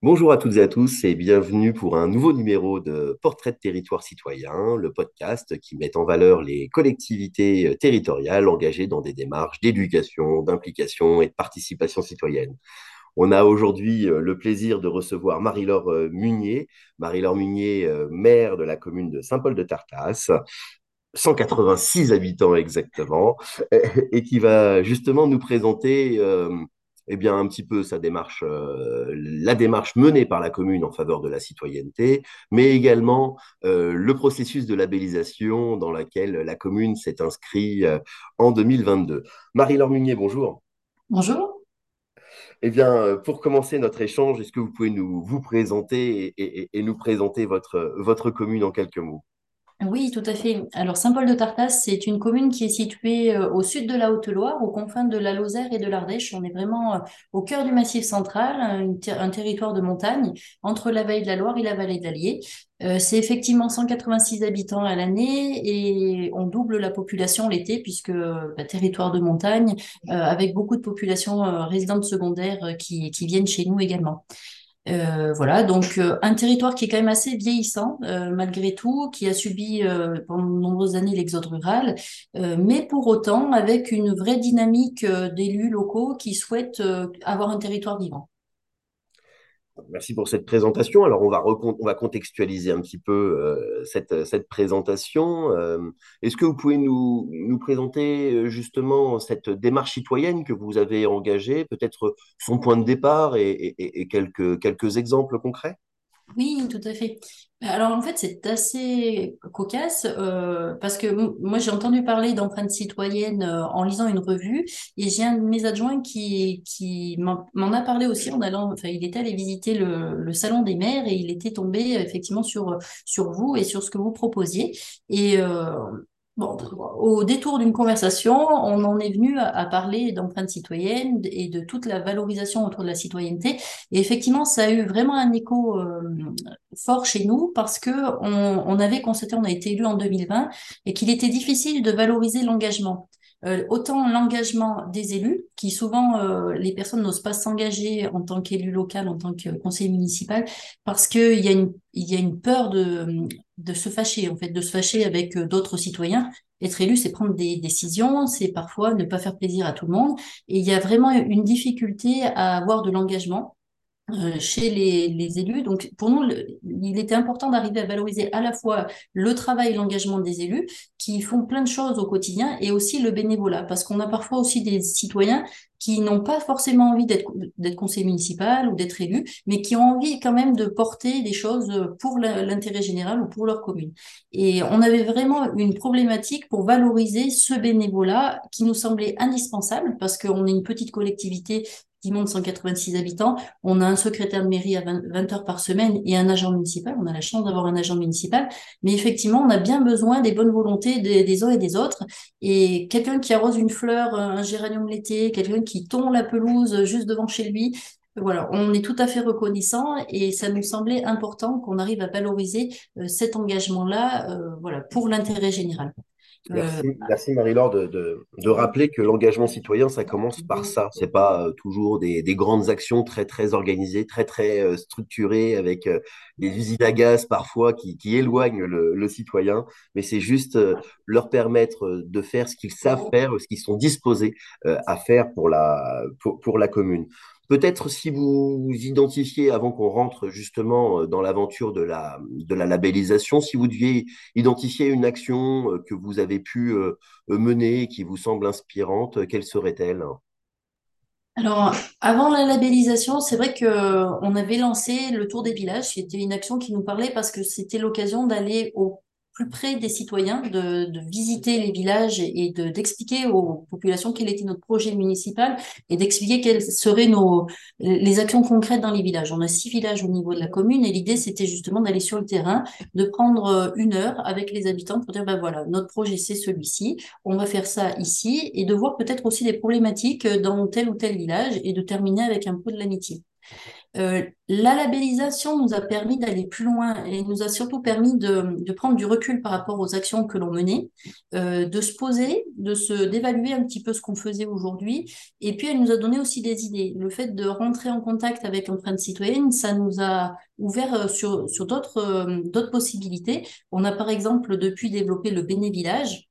Bonjour à toutes et à tous et bienvenue pour un nouveau numéro de Portrait de territoire citoyen, le podcast qui met en valeur les collectivités euh, territoriales engagées dans des démarches d'éducation, d'implication et de participation citoyenne. On a aujourd'hui euh, le plaisir de recevoir Marie-Laure euh, Munier, Marie-Laure Munier, maire de la commune de Saint-Paul-de-Tartas, 186 habitants exactement, et qui va justement nous présenter eh bien, un petit peu sa démarche, euh, la démarche menée par la commune en faveur de la citoyenneté, mais également euh, le processus de labellisation dans lequel la commune s'est inscrite euh, en 2022. Marie-Laure Munier, bonjour. Bonjour. Eh bien, pour commencer notre échange, est-ce que vous pouvez nous vous présenter et, et, et nous présenter votre, votre commune en quelques mots? Oui, tout à fait. Alors, Saint-Paul-de-Tartas, c'est une commune qui est située euh, au sud de la Haute-Loire, aux confins de la Lozère et de l'Ardèche. On est vraiment euh, au cœur du Massif central, un, un territoire de montagne entre la vallée de la Loire et la vallée d'Allier. Euh, c'est effectivement 186 habitants à l'année et on double la population l'été puisque bah, territoire de montagne avec beaucoup de populations résidentes secondaires qui viennent chez nous également. Euh, voilà, donc euh, un territoire qui est quand même assez vieillissant euh, malgré tout, qui a subi pendant de nombreuses années l'exode rural, mais pour autant avec une vraie dynamique d'élus locaux qui souhaitent avoir un territoire vivant. Merci pour cette présentation. Alors, on va, on va contextualiser un petit peu euh, cette, cette, présentation. Euh, Est-ce que vous pouvez nous, nous, présenter euh, justement cette démarche citoyenne que vous avez engagée, peut-être son point de départ et, et, et quelques, quelques exemples concrets? Oui, tout à fait. Alors en fait, c'est assez cocasse euh, parce que moi j'ai entendu parler d'empreintes citoyennes euh, en lisant une revue et j'ai un de mes adjoints qui, qui m'en a parlé aussi en allant, enfin il était allé visiter le, le salon des maires et il était tombé effectivement sur, sur vous et sur ce que vous proposiez. Et euh, Bon, au détour d'une conversation, on en est venu à, parler d'empreinte citoyenne et de toute la valorisation autour de la citoyenneté. Et effectivement, ça a eu vraiment un écho euh, fort chez nous parce que on, on, avait constaté, on a été élu en 2020, et qu'il était difficile de valoriser l'engagement. Euh, autant l'engagement des élus, qui souvent euh, les personnes n'osent pas s'engager en tant qu'élu local, en tant que conseiller municipal, parce qu'il y a une il y a une peur de, de se fâcher, en fait, de se fâcher avec euh, d'autres citoyens. Être élu, c'est prendre des décisions, c'est parfois ne pas faire plaisir à tout le monde. Et il y a vraiment une difficulté à avoir de l'engagement. Euh, chez les, les, élus. Donc, pour nous, il était important d'arriver à valoriser à la fois le travail et l'engagement des élus qui font plein de choses au quotidien et aussi le bénévolat, parce qu'on a parfois aussi des citoyens qui n'ont pas forcément envie d'être d'être conseiller municipal ou d'être élu, mais qui ont envie quand même de porter des choses pour l'intérêt général ou pour leur commune. Et on avait vraiment une problématique pour valoriser ce bénévolat qui nous semblait indispensable parce qu'on est une petite collectivité qui monte 186 habitants. On a un secrétaire de mairie à 20, heures par semaine et un agent municipal. On a la chance d'avoir un agent municipal. Mais effectivement, on a bien besoin des bonnes volontés des, des uns et des autres. Et quelqu'un qui arrose une fleur, un géranium l'été, quelqu'un qui tond la pelouse juste devant chez lui, voilà, on est tout à fait reconnaissant et ça nous semblait important qu'on arrive à valoriser euh, cet engagement-là, euh, voilà, pour l'intérêt général. Merci, euh, merci Marie-Laure de, de, de, rappeler que l'engagement citoyen, ça commence par ça. C'est pas euh, toujours des, des, grandes actions très très organisées, très très euh, structurées avec des usines à gaz parfois qui, qui éloignent le, le, citoyen, mais c'est juste leur permettre de faire ce qu'ils savent faire, ce qu'ils sont disposés à faire pour la pour, pour la commune. Peut-être si vous identifiez, avant qu'on rentre justement euh, dans l'aventure de la, labellisation, si vous deviez identifier une action euh, que vous avez pu euh, mener qui vous semble inspirante, quelle serait-elle? Alors, avant la labellisation, c'est vrai que on avait lancé le Tour des villages, qui était une action qui nous parlait parce que c'était l'occasion d'aller au plus près des citoyens, de, visiter les villages et de, d'expliquer aux populations quel était notre projet municipal et d'expliquer quelles seraient nos, les actions concrètes dans les villages. On a six villages au niveau de la commune et l'idée, c'était justement d'aller sur le terrain, de prendre euh, une heure avec les habitants pour dire, ben voilà, notre projet, c'est celui-ci, on va faire ça ici et de voir peut-être aussi des problématiques dans tel ou tel village et de terminer avec un peu de l'amitié. Euh, la labellisation nous a permis d'aller plus loin et nous a surtout permis de, prendre du recul par rapport aux actions que l'on menait, euh, de se poser, de se d'évaluer un petit peu ce qu'on faisait aujourd'hui. Et puis elle nous a donné aussi des idées. Le fait de rentrer en contact avec l'empreinte citoyenne, ça nous a ouvert euh, sur, sur d'autres euh, d'autres possibilités. On a par exemple depuis développé le Béné-Village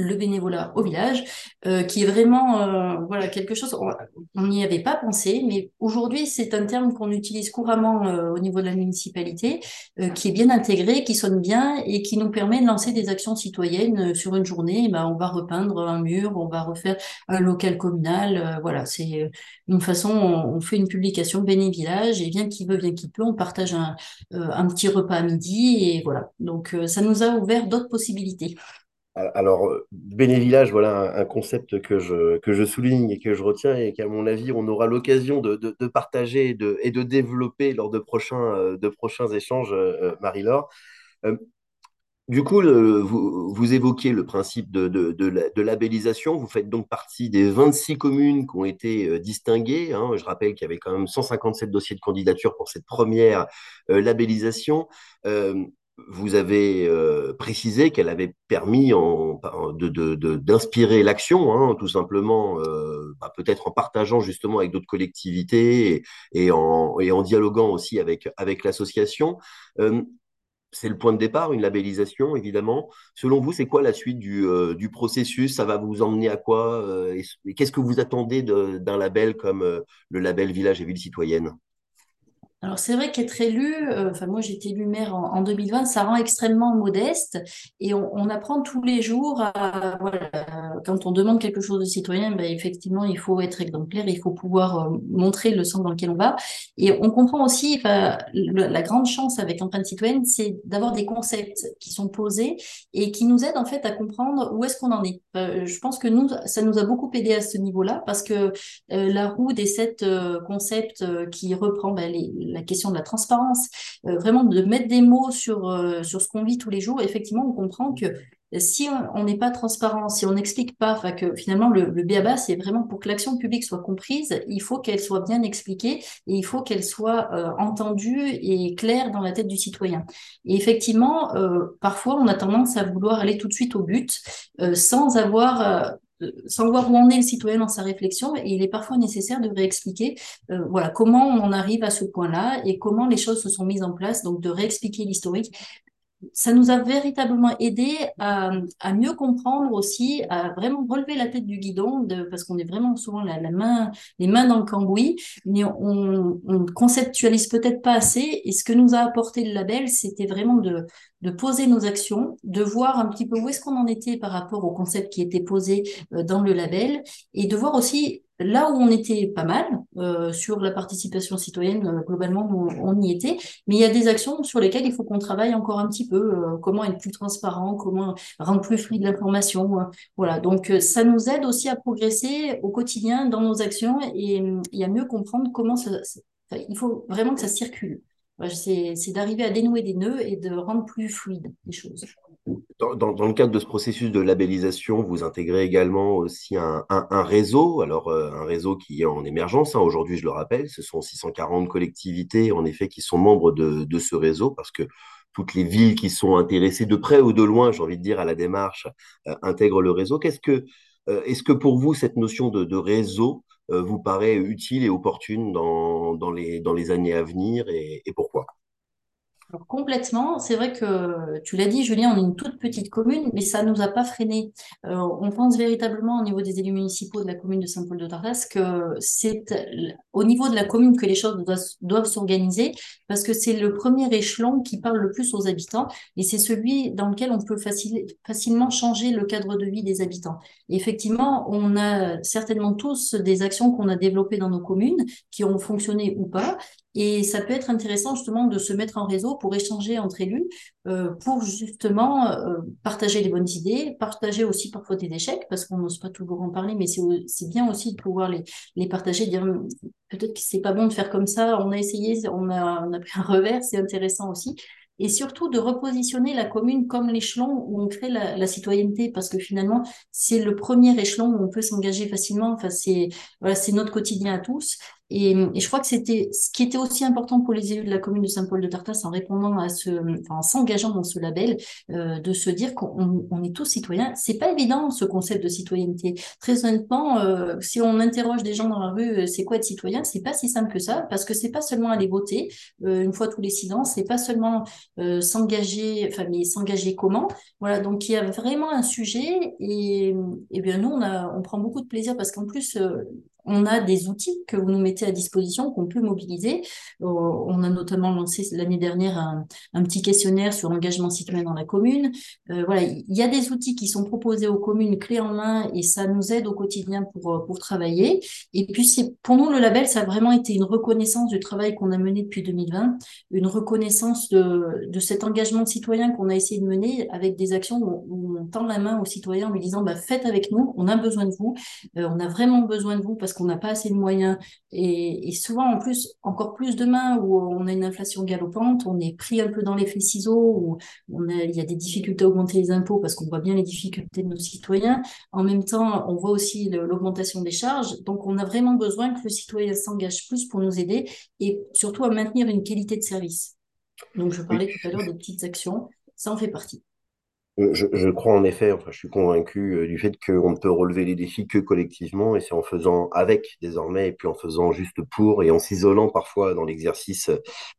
le bénévolat au village, euh, qui est vraiment euh, voilà quelque chose. On n'y avait pas pensé, mais aujourd'hui c'est un terme qu'on utilise couramment euh, au niveau de la municipalité, qui est bien intégré, qui sonne bien et qui nous permet de lancer des actions citoyennes sur une journée. ben, on va repeindre un mur, on va refaire un local communal. voilà, c'est une façon. On, fait une publication béné village et bien qui veut, bien qui peut, on partage un, un petit repas à midi et voilà. Donc ça nous a ouvert d'autres possibilités. Alors, euh, Bénévillage, voilà un, concept que je, que je souligne et que je retiens et qu'à mon avis, on aura l'occasion de, de, partager et de, de développer lors de prochains, euh, de prochains échanges, euh, Marie-Laure. du coup, vous, vous, évoquiez le principe de, de, labellisation. Vous faites donc partie des 26 communes qui ont été distinguées. Hein. Je rappelle qu'il y avait quand même 157 dossiers de candidature pour cette première labellisation vous avez euh, précisé qu'elle avait permis d'inspirer l'action, hein, tout simplement, euh, bah, peut-être en partageant justement avec d'autres collectivités et, en, dialoguant aussi avec, l'association. Euh, c'est le point de départ, une labellisation, évidemment. Selon vous, c'est quoi la suite du, processus? Ça va vous emmener à quoi? Qu'est-ce que vous attendez d'un label comme le label Village et Ville Citoyenne? Alors c'est vrai qu'être élu, euh, enfin moi j'ai été élu maire en, 2020, ça rend extrêmement modeste et on, apprend tous les jours à voilà, quand on demande quelque chose de citoyen, ben effectivement il faut être exemplaire, il faut pouvoir euh, montrer le sens dans lequel on va et on comprend aussi la grande chance avec l'empreinte citoyenne, c'est d'avoir des concepts qui sont posés et qui nous aident en fait à comprendre où est-ce qu'on en est. Euh, je pense que nous ça nous a beaucoup aidé à ce niveau-là parce que la roue des sept concepts qui reprend ben, les la question de la transparence, euh, vraiment de mettre des mots sur, euh, sur ce qu'on vit tous les jours. Effectivement, on comprend que si on n'est pas transparent, si on n'explique pas, que finalement le, le BABA, c'est vraiment pour que l'action publique soit comprise, il faut qu'elle soit bien expliquée et il faut qu'elle soit euh, entendue et claire dans la tête du citoyen. Et effectivement, parfois on a tendance à vouloir aller tout de suite au but sans avoir sans voir où en est le citoyen dans sa réflexion, il est parfois nécessaire de réexpliquer euh, voilà, comment on arrive à ce point-là et comment les choses se sont mises en place, donc de réexpliquer l'historique ça nous a véritablement aidé à, à, mieux comprendre aussi, à vraiment relever la tête du guidon, de, parce qu'on est vraiment souvent la, la, main, les mains dans le cambouis, mais on, on conceptualise peut-être pas assez. Et ce que nous a apporté le label, c'était vraiment de, de poser nos actions, de voir un petit peu où est-ce qu'on en était par rapport au concept qui était posé euh, dans le label, et de voir aussi Là où on était pas mal euh, sur la participation citoyenne, euh, globalement, on, y était, mais il y a des actions sur lesquelles il faut qu'on travaille encore un petit peu. Euh, comment être plus transparent, comment rendre plus fluide l'information. voilà, donc ça nous aide aussi à progresser au quotidien dans nos actions et, et à mieux comprendre comment ça, il faut vraiment que ça circule. C'est d'arriver à dénouer des nœuds et de rendre plus fluide les choses. Dans, le cadre de ce processus de labellisation, vous intégrez également aussi un, réseau, alors euh, un réseau qui est en émergence. Hein. Aujourd'hui, je le rappelle, ce sont 640 collectivités, en effet, qui sont membres de, ce réseau, parce que toutes les villes qui sont intéressées de près ou de loin, j'ai envie de dire, à la démarche, euh, intègrent le réseau. Qu'est-ce que, est-ce que pour vous, cette notion de, réseau vous paraît utile et opportune dans, les, dans les années à venir et pourquoi? Complètement, c'est vrai que tu l'as dit, Julien, on est une toute petite commune, mais ça ne nous a pas freiné. Euh, on pense véritablement au niveau des élus municipaux de la commune de Saint-Paul-de-Tartas que c'est au niveau de la commune que les choses doivent, s'organiser, parce que c'est le premier échelon qui parle le plus aux habitants, et c'est celui dans lequel on peut facilement changer le cadre de vie des habitants. effectivement, on a certainement tous des actions qu'on a développées dans nos communes qui ont fonctionné ou pas, et ça peut être intéressant justement de se mettre en réseau pour échanger entre élus, euh, pour justement euh, partager les bonnes idées, partager aussi parfois des échecs, parce qu'on n'ose pas toujours en parler, mais c'est bien aussi de pouvoir les, les partager, dire hum, peut-être que c'est pas bon de faire comme ça, on a essayé, on a, on a pris un revers, c'est intéressant aussi. Et surtout de repositionner la commune comme l'échelon où on crée la, la citoyenneté, parce que finalement, c'est le premier échelon où on peut s'engager facilement. Enfin, c'est voilà, c'est notre quotidien à tous. Et, et je crois que c'était ce qui était aussi important pour les élus de la commune de Saint-Paul-de-Tartas en répondant à ce, enfin, en s'engageant dans ce label, euh, de se dire qu'on on est tous citoyens. C'est pas évident ce concept de citoyenneté. Très honnêtement, euh, si on interroge des gens dans la rue, euh, c'est quoi être citoyen? C'est pas si simple que ça, parce que c'est pas seulement aller voter euh, une fois tous les six ans, c'est pas seulement euh, s'engager, enfin mais s'engager comment? Voilà, donc il y a vraiment un sujet et, et bien nous on a, on prend beaucoup de plaisir parce qu'en plus euh, on a des outils que vous nous mettez à disposition, qu'on peut mobiliser. Euh, on a notamment lancé l'année dernière un, petit questionnaire sur l'engagement citoyen dans la commune. Euh, voilà, il y a des outils qui sont proposés aux communes clés en main et ça nous aide au quotidien pour, euh, pour travailler. Et puis, pour nous, le label, ça a vraiment été une reconnaissance du travail qu'on a mené depuis 2020, une reconnaissance de, de cet engagement citoyen qu'on a essayé de mener avec des actions où, on tend la main aux citoyens en lui disant, bah, faites avec nous, on a besoin de vous, on a vraiment besoin de vous parce parce qu'on n'a pas assez de moyens. Et, et, souvent, en plus, encore plus demain, où on a une inflation galopante, on est pris un peu dans l'effet ciseaux, où on a, il y a des difficultés à augmenter les impôts parce qu'on voit bien les difficultés de nos citoyens. En même temps, on voit aussi l'augmentation des charges. Donc, on a vraiment besoin que le citoyen s'engage plus pour nous aider et surtout à maintenir une qualité de service. Donc, je parlais tout à l'heure des petites actions. Ça en fait partie. Je, je, crois en effet, enfin, je suis convaincu euh, du fait qu'on ne peut relever les défis que collectivement, et c'est en faisant avec désormais, et puis en faisant juste pour, et en s'isolant parfois dans l'exercice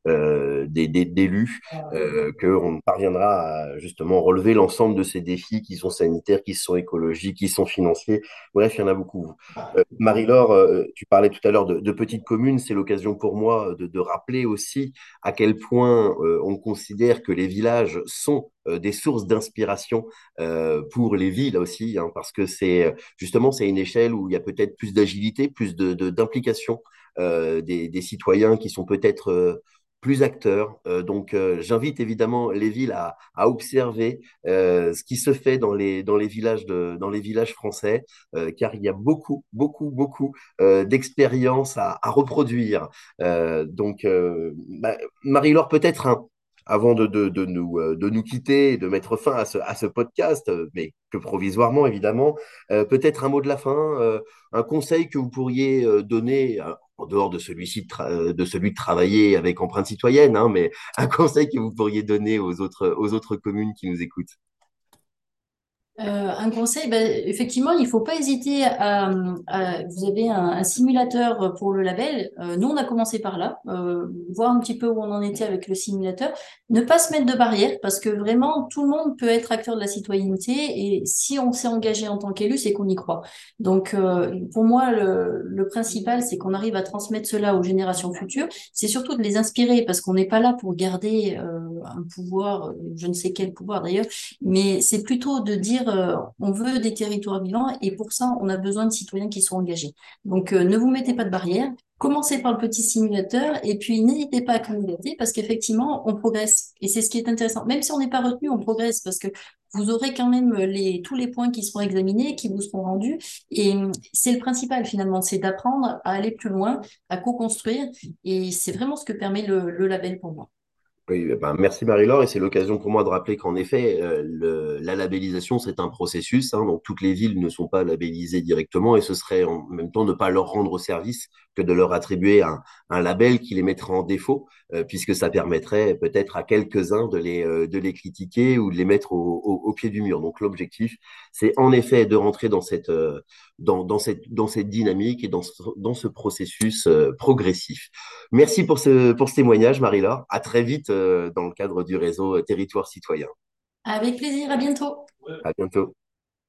euh, des, des, d'élus, euh, qu'on parviendra à justement relever l'ensemble de ces défis qui sont sanitaires, qui sont écologiques, qui sont financiers. Bref, il y en a beaucoup. Euh, Marie-Laure, tu parlais tout à l'heure de, de petites communes, c'est l'occasion pour moi de, de, rappeler aussi à quel point on considère que les villages sont des sources d'inspiration euh, pour les villes aussi, hein, parce que c'est justement c'est une échelle où il y a peut-être plus d'agilité, plus de, d'implication euh, des, des, citoyens qui sont peut-être euh, plus acteurs. Euh, donc, j'invite évidemment les villes à, à observer ce qui se fait dans les, dans les, villages, de, dans les villages français, car il y a beaucoup, beaucoup, beaucoup d'expériences à, à, reproduire. donc, bah, Marie-Laure, peut-être un, avant euh, de nous quitter de mettre fin à ce, à ce podcast, euh, mais que provisoirement évidemment, euh, peut-être un mot de la fin, un conseil que vous pourriez donner, en dehors de celui-ci de, celui de travailler avec empreinte citoyenne, hein, mais un conseil que vous pourriez donner aux autres, aux autres communes qui nous écoutent. Euh, un conseil, ben, effectivement, il ne faut pas hésiter à, vous avez un, simulateur pour le label. Euh, nous, on a commencé par là, euh, voir un petit peu où on en était avec le simulateur. Ne pas se mettre de barrière parce que vraiment, tout le monde peut être acteur de la citoyenneté et si on s'est engagé en tant qu'élu, c'est qu'on y croit. Donc, pour moi, le, principal, c'est qu'on arrive à transmettre cela aux générations futures. C'est surtout de les inspirer parce qu'on n'est pas là pour garder un pouvoir, je ne sais quel pouvoir d'ailleurs, mais c'est plutôt de dire euh, on veut des territoires vivants et pour ça, on a besoin de citoyens qui sont engagés. Donc, euh, ne vous mettez pas de barrière. Commencez par le petit simulateur et puis n'hésitez pas à candidater parce qu'effectivement, on progresse. Et c'est ce qui est intéressant. Même si on n'est pas retenu, on progresse parce que vous aurez quand même tous les points qui seront examinés, qui vous seront rendus. Et c'est le principal finalement, c'est d'apprendre à aller plus loin, à co-construire. Et c'est vraiment ce que permet le, le label pour moi. Ben merci Marie-Laure, et c'est l'occasion pour moi de rappeler qu'en effet, euh, la labellisation, c'est un processus, hein, donc toutes les villes ne sont pas labellisées directement, et ce serait en même temps ne pas leur rendre service que de leur attribuer un, un label qui les mettrait en défaut, euh, puisque ça permettrait peut-être à quelques-uns de les, euh, de les critiquer ou de les mettre au, au, au pied du mur. Donc l'objectif, c'est en effet de rentrer dans cette, euh, dans, dans, cette, dans cette dynamique et dans ce, dans ce processus euh, progressif. Merci pour ce, pour ce témoignage, Marie-Laure. À très vite dans le cadre du réseau Territoire Citoyen. Avec plaisir, à bientôt. À bientôt.